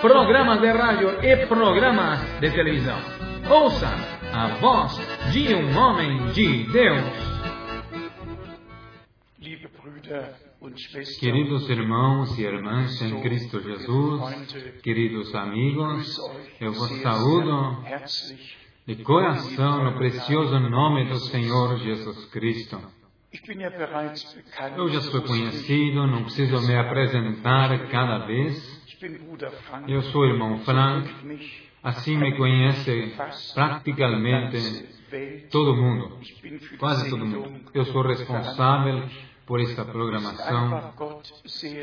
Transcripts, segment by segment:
programas de rádio e programas de televisão. Ouça a voz de um homem de Deus. Queridos irmãos e irmãs em Cristo Jesus, queridos amigos, eu vos saúdo de coração no precioso nome do Senhor Jesus Cristo. Eu já sou conhecido, não preciso me apresentar cada vez. Eu sou o irmão Frank, assim me conhece praticamente todo mundo, quase todo mundo. Eu sou responsável por esta programação.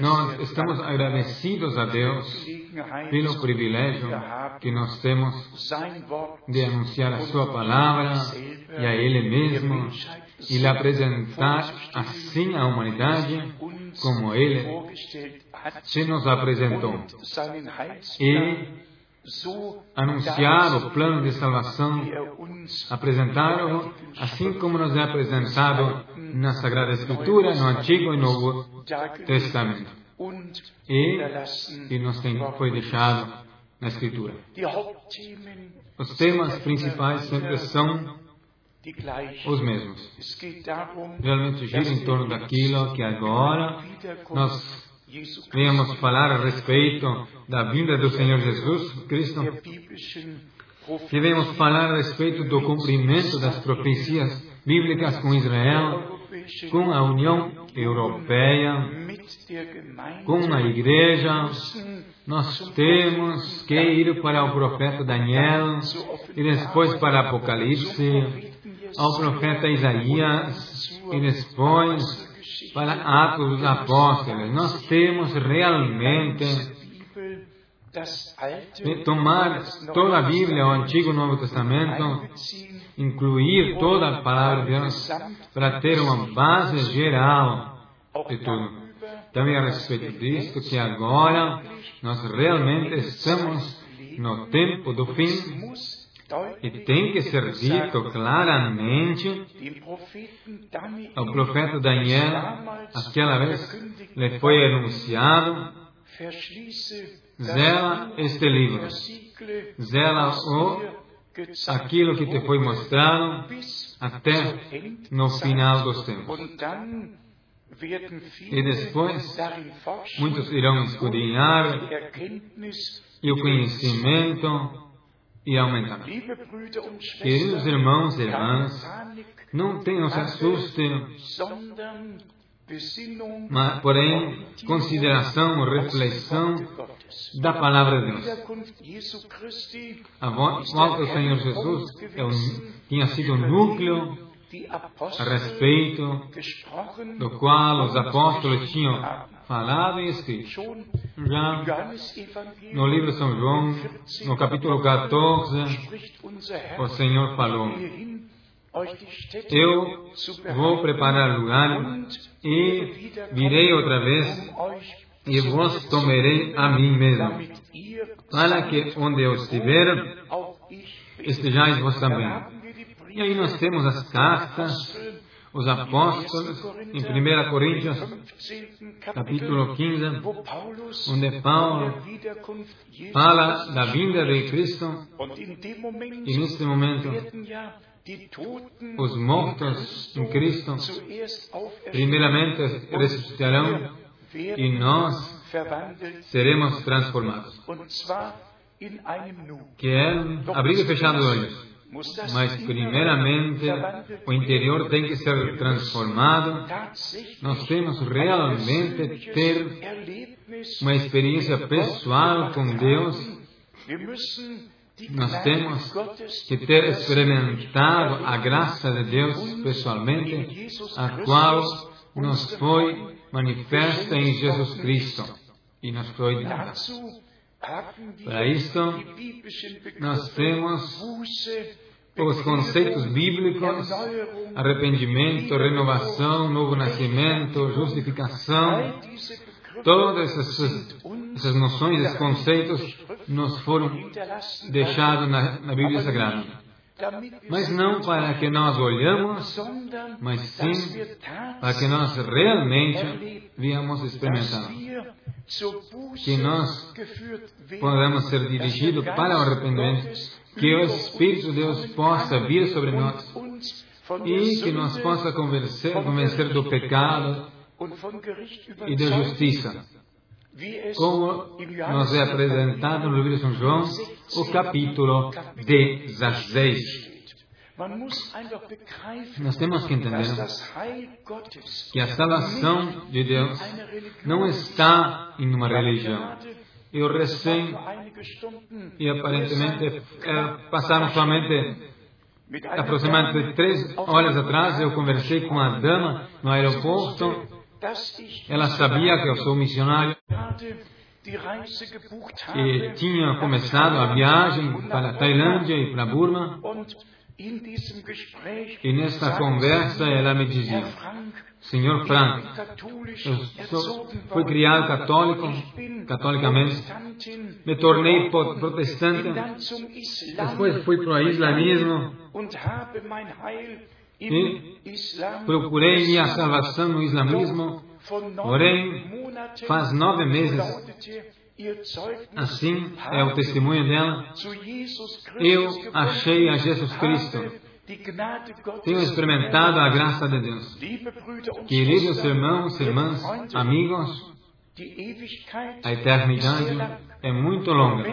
Nós estamos agradecidos a Deus pelo privilégio que nós temos de anunciar a Sua palavra e a Ele mesmo e lhe apresentar assim à humanidade como Ele se nos apresentou. E anunciar o plano de salvação, apresentaram assim como nos é apresentado na Sagrada Escritura, no Antigo e Novo Testamento. E, e nos tem, foi deixado na Escritura. Os temas principais sempre são os mesmos. Realmente gira em torno daquilo que agora nós venhamos falar a respeito da vinda do Senhor Jesus Cristo, que venhamos falar a respeito do cumprimento das profecias bíblicas com Israel, com a União Europeia, com a Igreja. Nós temos que ir para o profeta Daniel e depois para Apocalipse, ao profeta Isaías e depois para Atos dos Apóstolos. Nós temos realmente de tomar toda a Bíblia, o Antigo e Novo Testamento, incluir toda a palavra de Deus para ter uma base geral de tudo. Também a respeito disso, que agora nós realmente estamos no tempo do fim e tem que ser dito claramente ao profeta Daniel, aquela vez lhe foi anunciado, zela este livro, zela o aquilo que te foi mostrado até no final dos tempos. E depois, muitos irão escudrinhar e o conhecimento e aumentará. Queridos irmãos e irmãs, não tenham se assuste, mas, porém, consideração, reflexão da palavra de Deus. A volta do Senhor Jesus é um, tinha sido um núcleo a respeito do qual os apóstolos tinham falado e escrito. Já no livro de São João, no capítulo 14, o Senhor falou: Eu vou preparar lugar e virei outra vez e vos tomarei a mim mesmo, para que onde eu estiver, estejais vós também. E aí nós temos as cartas, os apóstolos, em 1 Coríntios, capítulo 15, onde Paulo fala da vinda de Cristo, e neste momento, os mortos em Cristo, primeiramente ressuscitarão e nós seremos transformados. Que é abrir e fechar os olhos. Mas, primeiramente, o interior tem que ser transformado. Nós temos realmente ter uma experiência pessoal com Deus. Nós temos que ter experimentado a graça de Deus pessoalmente, a qual nos foi manifesta em Jesus Cristo e nos foi dada. Para isso, nós temos os conceitos bíblicos, arrependimento, renovação, novo nascimento, justificação, todas essas, essas noções, esses conceitos nos foram deixados na, na Bíblia Sagrada. Mas não para que nós olhamos, mas sim para que nós realmente viemos experimentar. Que nós podemos ser dirigidos para o arrependimento que o Espírito de Deus possa vir sobre nós e que nós possa convencer, convencer do pecado e da justiça. Como nos é apresentado no livro de São João, o capítulo 16. Nós temos que entender que a salvação de Deus não está em uma religião, eu recém, e aparentemente é, passaram somente aproximadamente três horas atrás, eu conversei com uma dama no aeroporto. Ela sabia que eu sou missionário. e tinha começado a viagem para a Tailândia e para a Burma. E nesta conversa ela me dizia, Senhor Frank, eu sou, fui criado católico, catolicamente, me tornei protestante, depois fui para o islamismo. e procurei minha salvação no islamismo, porém, faz nove meses, assim é o testemunho dela, eu achei a Jesus Cristo tenho experimentado a graça de Deus. Queridos irmãos, irmãs, amigos, a eternidade é muito longa.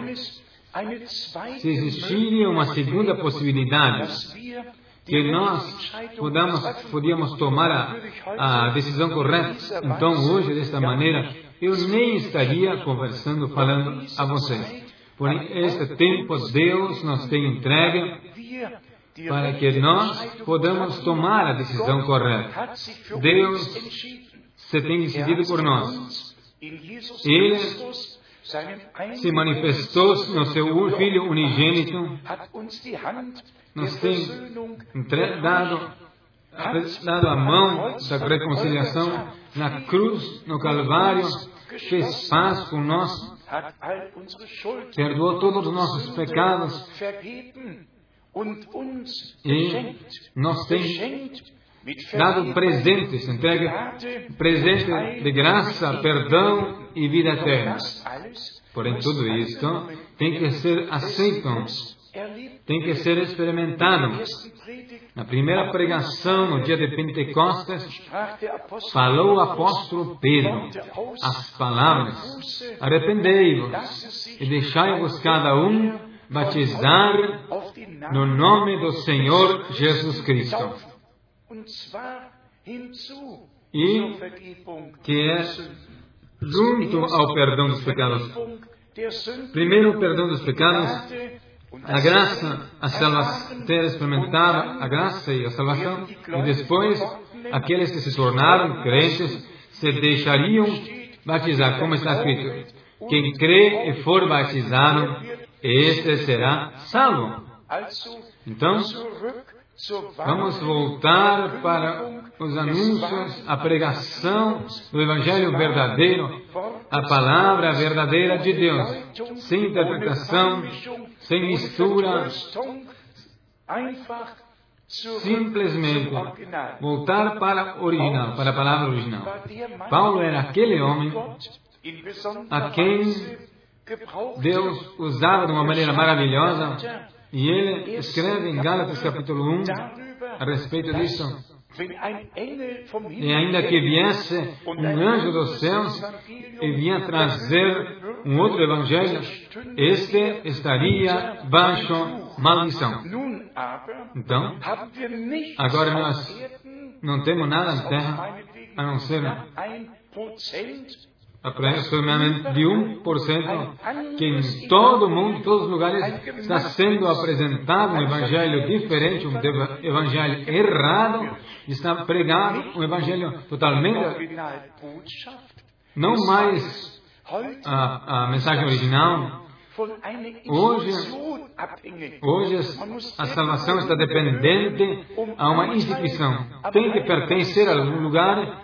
Se existiria uma segunda possibilidade, que nós podamos, podíamos tomar a, a decisão correta, então hoje, desta maneira, eu nem estaria conversando, falando a vocês. Porém, este tempo Deus nos tem entregue para que nós podamos tomar a decisão correta. Deus se tem decidido por nós. Ele se manifestou no seu Filho unigênito, nos tem dado, dado a mão da reconciliação na cruz, no Calvário, fez paz com nós, perdoou todos os nossos pecados e nos tem dado presentes, entrega presente de graça, perdão e vida eterna. Porém, tudo isto tem que ser aceito, tem que ser experimentado. Na primeira pregação, no dia de Pentecostes, falou o apóstolo Pedro as palavras: Arrependei-vos e deixai-vos cada um batizar no nome do Senhor Jesus Cristo. E que é junto ao perdão dos pecados. Primeiro, o perdão dos pecados, a graça, a salvação, ter experimentado a graça e a salvação, e depois, aqueles que se tornaram crentes se deixariam batizar, como está escrito. Quem crê e for batizado este será salvo. Então, vamos voltar para os anúncios, a pregação do Evangelho verdadeiro, a palavra verdadeira de Deus, sem interpretação, sem mistura, simplesmente voltar para o original, para a palavra original. Paulo era aquele homem a quem Deus usava de uma maneira maravilhosa e ele escreve em Gálatas capítulo 1 a respeito disso. E ainda que viesse um anjo dos céus e vinha trazer um outro evangelho, este estaria baixo maldição. Então, agora nós não temos nada na terra a não ser aproximadamente de 1%, que em todo mundo, em todos os lugares, está sendo apresentado um evangelho diferente, um evangelho errado, está pregado um evangelho totalmente, não mais a, a mensagem original. Hoje, hoje a salvação está dependente a uma instituição. Tem que pertencer a algum lugar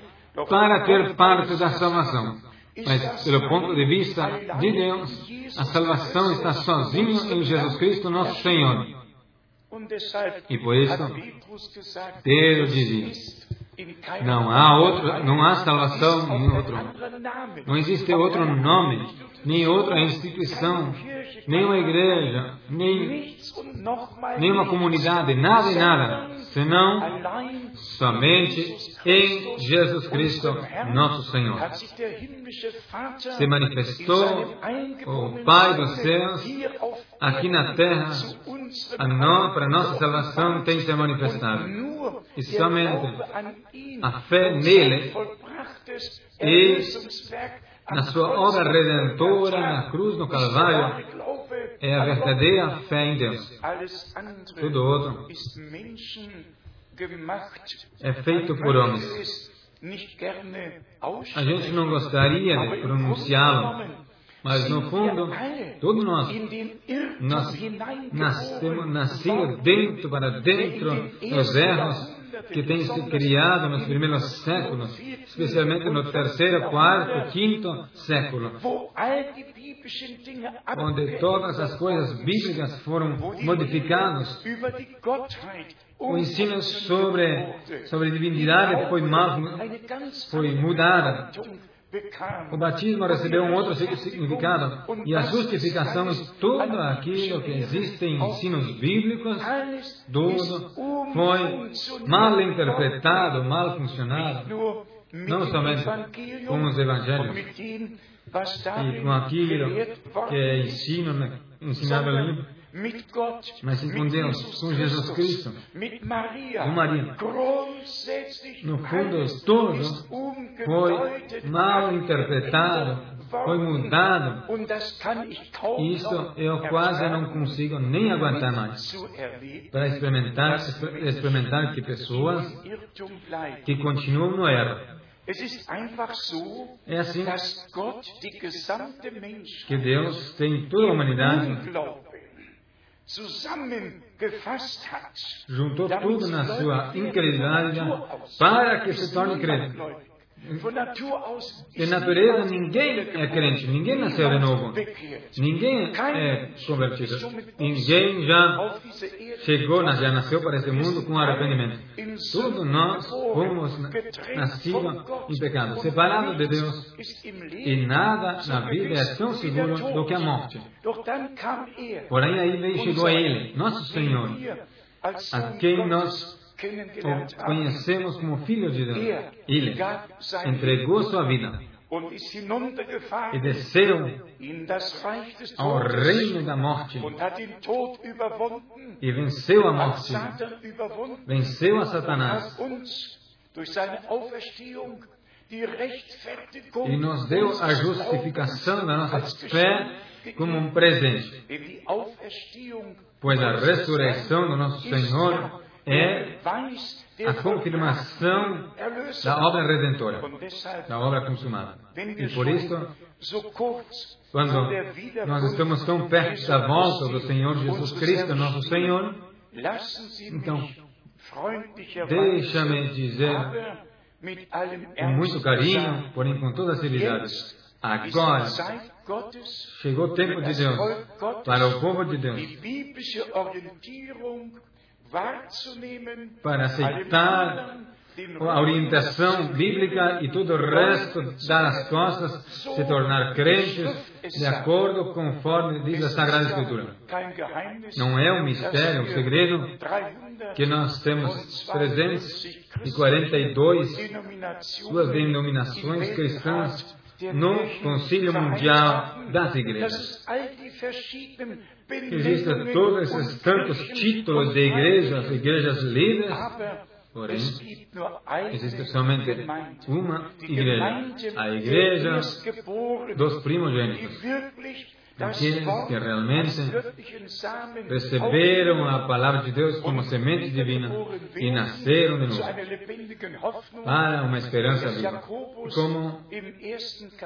para ter parte da salvação. Mas, pelo ponto de vista de Deus, a salvação está sozinho em Jesus Cristo, nosso Senhor. E por isso, Pedro dizia: não há outro, não há salvação em outro. Não existe outro nome, nem outra instituição, nem uma igreja, nem nenhuma comunidade, nada e nada, senão somente em Jesus Cristo, nosso Senhor. Se manifestou o Pai dos céus aqui na terra, para nossa salvação tem se manifestado. E somente a fé nele e na sua obra redentora na cruz, no Calvário, é a verdadeira fé em Deus. Tudo outro é feito por homens. A gente não gostaria de pronunciá-lo, mas no fundo, todos nós, nós nascemos, nascidos dentro para dentro dos erros que têm se criado nos primeiros séculos, especialmente no terceiro, quarto, quinto século, onde todas as coisas bíblicas foram modificadas, o ensino sobre, sobre divindade foi, foi mudado. O batismo recebeu um outro significado e a justificação tudo aquilo que existe em ensinos bíblicos, tudo foi mal interpretado, mal funcionado, não somente com os evangelhos e com aquilo que é ensino, ensinado ali, mas com Deus, com Jesus Cristo, com Maria. No fundo, tudo foi mal interpretado, foi mudado. Isso eu quase não consigo nem aguentar mais. Para experimentar, experimentar que pessoas que continuam no erro. É assim que Deus tem toda a humanidade juntou tudo na sua incredulidade para que se torne crente. De natureza, ninguém é crente, ninguém nasceu de novo, ninguém é convertido, ninguém já chegou, já nasceu para esse mundo com arrependimento. Todos nós fomos nascidos em pecado, separados de Deus, e nada na vida é tão seguro do que a morte. Porém, aí veio, chegou a Ele, nosso Senhor, a quem nós o conhecemos como Filho de Deus. Ele entregou sua vida e desceu ao reino da morte e venceu a morte, venceu a Satanás e nos deu a justificação da nossa fé como um presente. Pois a ressurreição do nosso Senhor é a confirmação da obra redentora, da obra consumada. E por isso, quando nós estamos tão perto da volta do Senhor Jesus Cristo, nosso Senhor, então, deixa-me dizer com muito carinho, porém com toda a seriedade, agora chegou o tempo de Deus para o povo de Deus para aceitar a orientação bíblica e todo o resto das costas, se tornar crentes de acordo conforme diz a Sagrada Escritura. Não é um mistério, um segredo que nós temos 342 duas denominações cristãs no Concílio Mundial das Igrejas. Existem todos esses tantos títulos de igrejas, igrejas líderes, porém, existe somente uma igreja, a igreja dos primogênitos, aqueles que realmente receberam a palavra de Deus como semente divina e nasceram de novo para uma esperança viva. Como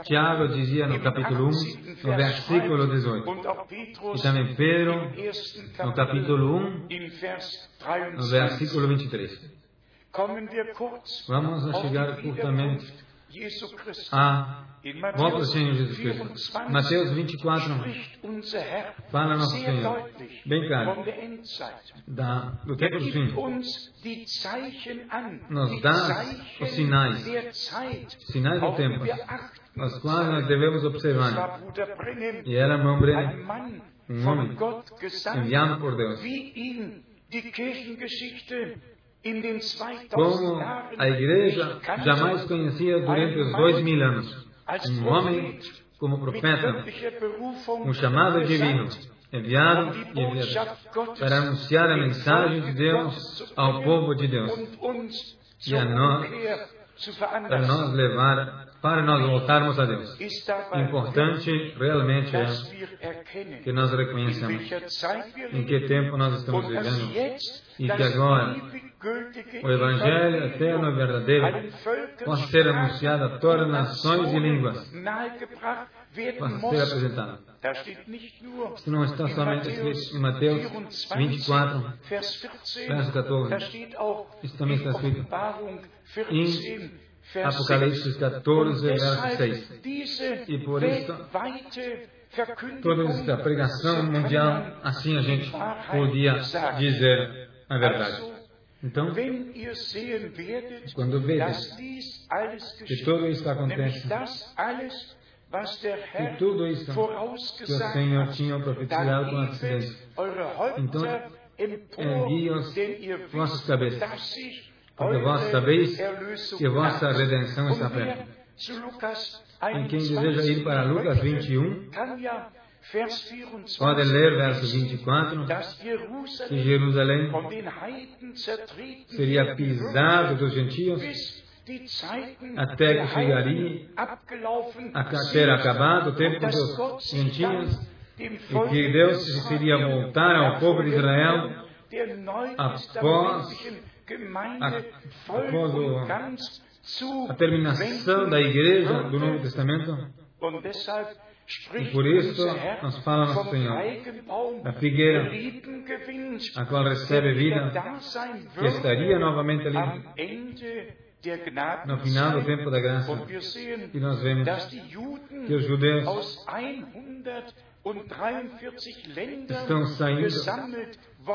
Tiago dizia no capítulo 1, no versículo 18. E também Pedro, no capítulo 1, no versículo 23. Vamos chegar curtamente a volta do Senhor Jesus Cristo. Mateus 24 fala nosso Senhor, bem claro, da, do tempo do fim. Nos dá os sinais, sinais do tempo, os quais nós devemos observar. E era irmão Brenner, um homem enviado por Deus como a igreja jamais conhecia durante os dois mil anos. Um homem como profeta, um chamado divino, enviado e enviado para anunciar a mensagem de Deus ao povo de Deus. e a nós, para nós levar, para nós voltarmos a Deus. Importante realmente é que nós reconheçamos em que tempo nós estamos vivendo e que agora o Evangelho eterno e verdadeiro possa ser anunciado a todas as nações e línguas, possa ser apresentado. Isso não está somente escrito em Mateus 24, verso 14. Isso também está escrito. Em Apocalipse 14, verso 6. E por isso, toda esta pregação mundial, assim a gente podia dizer a verdade. Então, quando vedes que tudo isso acontece, que tudo isso que o Senhor tinha profetizado com antecedência, então os vossos cabeças, porque vós sabeis que vossa redenção está perto. E quem deseja ir para Lucas 21, Pode ler verso 24, que Jerusalém seria pisado dos gentios até que chegaria a ter acabado o tempo dos gentios e que Deus seria voltar ao povo de Israel após a, após a terminação da igreja do Novo Testamento. E por isso nos fala nosso Senhor da figueira, a qual recebe vida, que estaria novamente ali no final do tempo da graça. E nós vemos que os judeus estão saindo,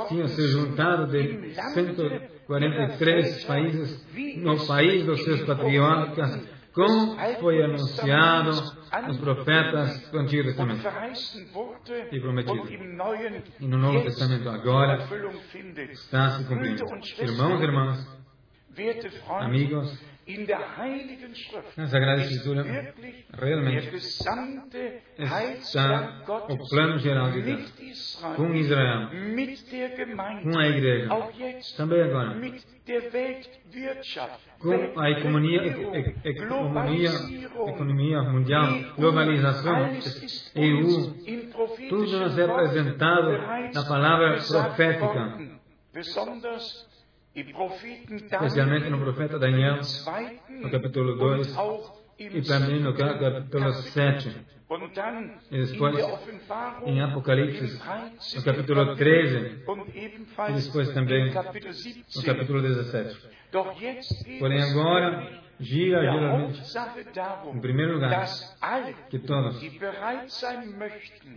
tinham se juntado de 143 países no país dos seus patriarcas como foi anunciado nos profetas do Antigo Testamento e prometido. E no Novo Testamento agora está se cumprindo. Irmãos e amigos, na Sagrada Escritura, realmente está o plano geral de Deus. com Israel, com a igreja, também agora, com a economia, economia, economia mundial, globalização, EU, tudo nos é apresentado na palavra profética especialmente no profeta Daniel, no capítulo 2, e também no capítulo 7. E depois, em Apocalipse, no capítulo 13, e depois também no capítulo 17. Porém, agora, gira geralmente, em primeiro lugar, que todos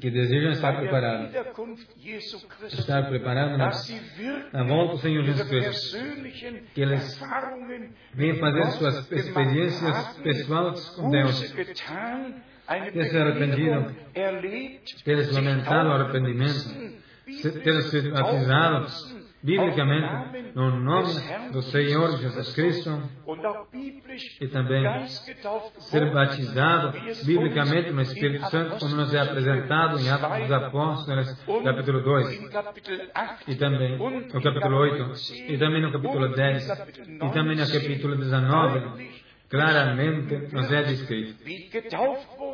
que desejam estar preparados, estar preparados na, na volta do Senhor Jesus Cristo, que eles venham fazer suas experiências pessoais com Deus, ter se arrependido, ter experimentado o arrependimento, ter sido batizados biblicamente no nome do Senhor Jesus Cristo. E também ser batizado biblicamente no Espírito Santo, como nos é apresentado em Atos dos Apóstolos, capítulo 2, e também no capítulo 8, e também no capítulo 10, e também no capítulo 19, claramente nos é descrito.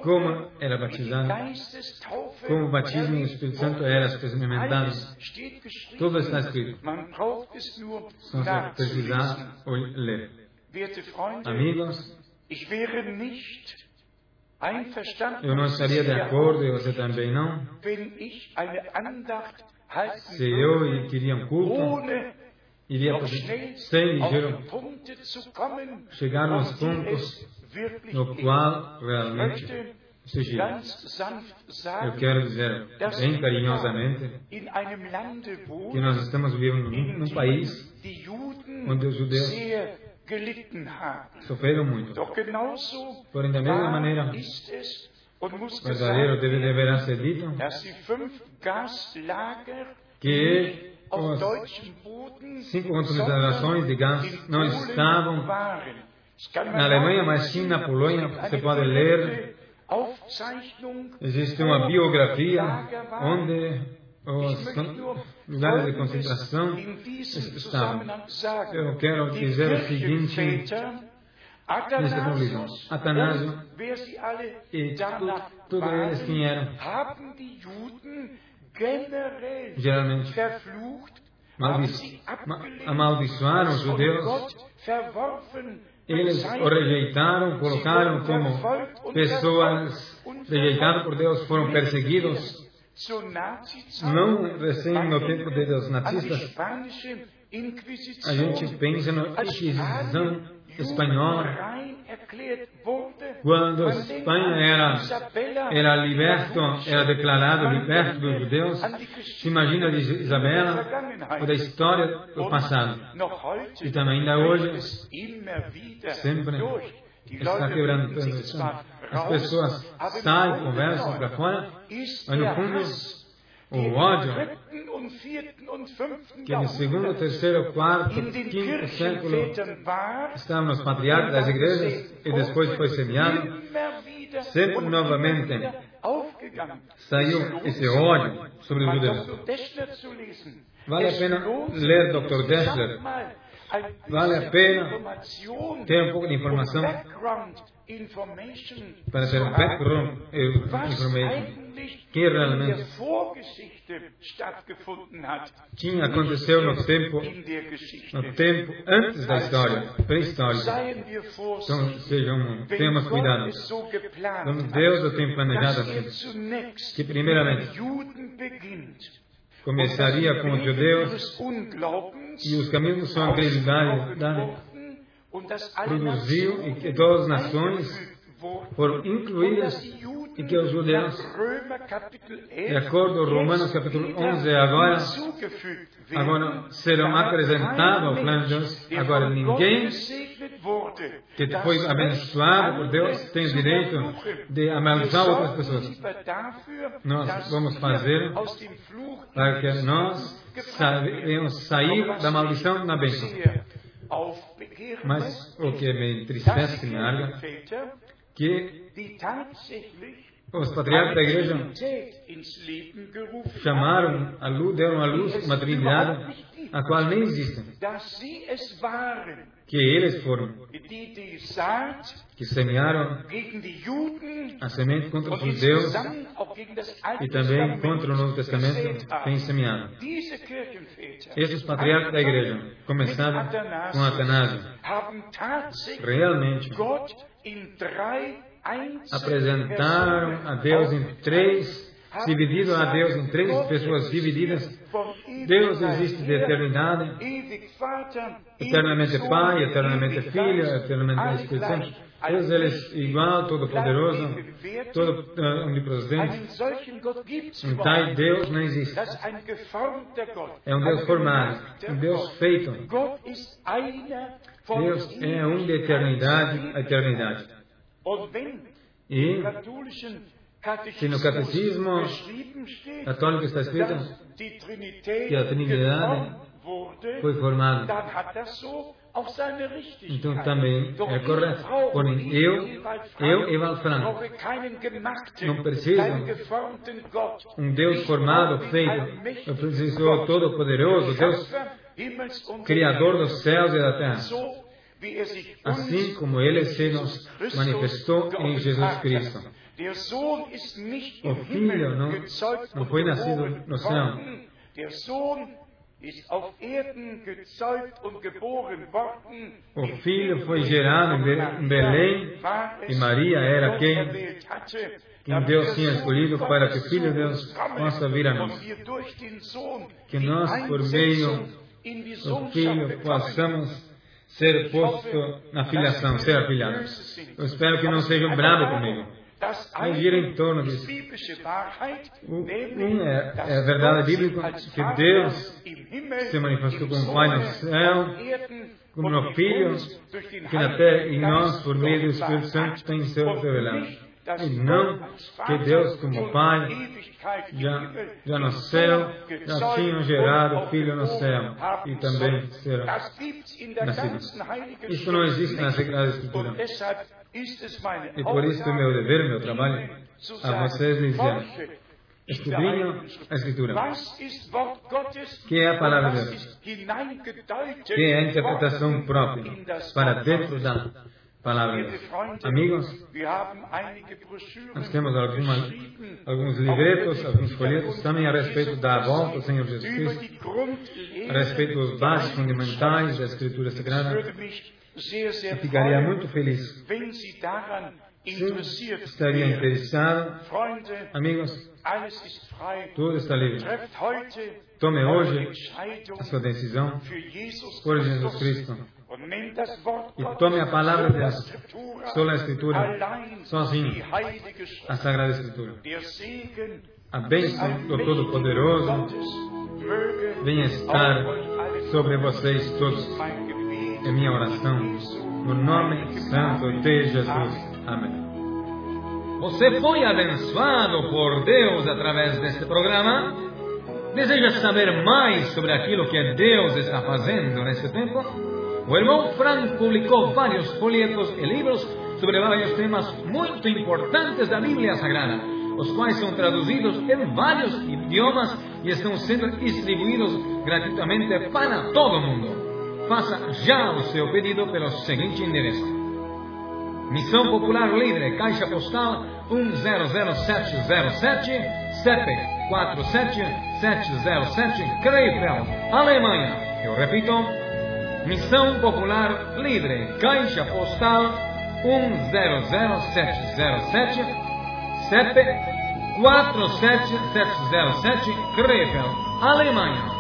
Como era batizado, como o batismo no Espírito Santo era experimentado. Tudo está escrito. Só precisar ler. Amigos, eu não estaria de acordo, e você também não, se eu queria um culto iria ligeiro chegar nos pontos no qual realmente sugira. Eu quero dizer bem carinhosamente que nós estamos vivendo num, num país onde os judeus sofreram muito. Porém, da mesma maneira, verdadeiro deve, deverá ser dito que os cinco contaminações de gás não estavam na Alemanha, mas sim na Polônia. Você pode ler. Existe uma biografia onde os lugares de concentração estavam. Eu quero dizer o seguinte nesta conclusão. Atanásio e todos eles quem eram geralmente amaldiçoaram os judeus. Eles o rejeitaram, colocaram como pessoas rejeitadas por Deus, foram perseguidos. Não recém no tempo dos nazistas, a gente pensa na Inquisição espanhola, quando a Espanha era, era liberto, era declarado liberto dos judeus, se imagina de Isabela ou da história do passado. E também ainda hoje, sempre está quebrando As pessoas saem, conversam para fora, mas no fundo o ódio que no segundo, terceiro, quarto, quinto século estavam nos patriarcas das igrejas e depois foi semeado, sempre novamente saiu esse ódio. sobre os judeus. Vale a pena ler Dr. Dessler. Vale a pena ter um pouco de informação para ter um background information que realmente tinha aconteceu no tempo, no tempo antes da história, pré-histórica. Então, sejam, tenhamos cuidado. Então, Deus o tem planejado assim, que primeiramente começaria com os judeus e os caminhos são acreditados produziu e que todas as nações foram incluídas e que os judeus, de acordo com Romanos capítulo 11, agora, agora serão acrescentados ao plano de Deus. Agora ninguém que foi abençoado por Deus tem direito de amaldiçoar outras pessoas. Nós vamos fazer para que nós venhamos sair da maldição na bênção. Mas o que me entristece, me arga, que os patriarcas da igreja chamaram a luz, deram a luz uma trindade a qual nem existe. Que eles foram que semearam a semente contra os judeus e também contra o Novo Testamento tem semeado. Esses patriarcas da igreja começaram com Atanásio. Realmente apresentaram a Deus em três, dividido a Deus em três pessoas divididas. Deus existe de eternidade, eternamente Pai, eternamente Filho, eternamente Espírito Santo. Deus ele é igual, todo-poderoso, todo uh, onipresente. Um tal Deus não existe. É um Deus formado, um Deus feito. Deus é um de eternidade a eternidade. E se no catecismo católico está escrito que a Trindade foi formada, então também é correto. Porém, eu, eu, Eval Franco, não preciso um Deus formado, feito. Eu preciso Todo-Poderoso, Deus Criador dos céus e da terra. assim como Ele se nos manifestou em Jesus Cristo. O Filho não, não foi nascido no céu. O filho foi gerado em Belém e Maria era quem, quem Deus tinha escolhido para que o Filho de Deus possa vir a nós. Que nós, por meio Filho, possamos ser posto na filiação, ser afiliado. Eu espero que não sejam bravos comigo. Aí gira em torno disso. Um é, é a verdade bíblica que Deus se manifestou como Pai no céu, como no Filho, que na terra e nós, por meio do Espírito Santo, tem seu revelado. E não que Deus, como Pai, já, já no céu, já tinham gerado o Filho no céu e também será nascido. Isso não existe na Sagrada Escritura. E por isso é meu dever, meu trabalho, a vocês dizer, escudrinham a Escritura, que é a palavra de Deus, que é a interpretação própria para dentro da palavra de Deus. Amigos, nós temos algumas, alguns livretos, alguns folhetos também a respeito da volta do Senhor Jesus Cristo, a respeito dos bases fundamentais da Escritura Sagrada. Eu ficaria muito feliz se estaria interessado. Amigos, tudo está livre. Tome hoje a sua decisão por Jesus Cristo. E tome a palavra de Deus, só a Escritura, sozinho, a Sagrada Escritura. A bênção do Todo-Poderoso venha estar sobre vocês todos é minha oração. No nome santo de Jesus. Amém. Você foi abençoado por Deus através deste programa? Deseja saber mais sobre aquilo que Deus está fazendo nesse tempo? O irmão Frank publicou vários folhetos e livros sobre vários temas muito importantes da Bíblia Sagrada, os quais são traduzidos em vários idiomas e estão sendo distribuídos gratuitamente para todo mundo faça já o seu pedido pelo seguinte endereço. Missão Popular Livre, Caixa Postal 100707, CEP 47707, Krefeld, Alemanha. Eu repito, Missão Popular Livre, Caixa Postal 100707, CEP 47707, Krefeld, Alemanha.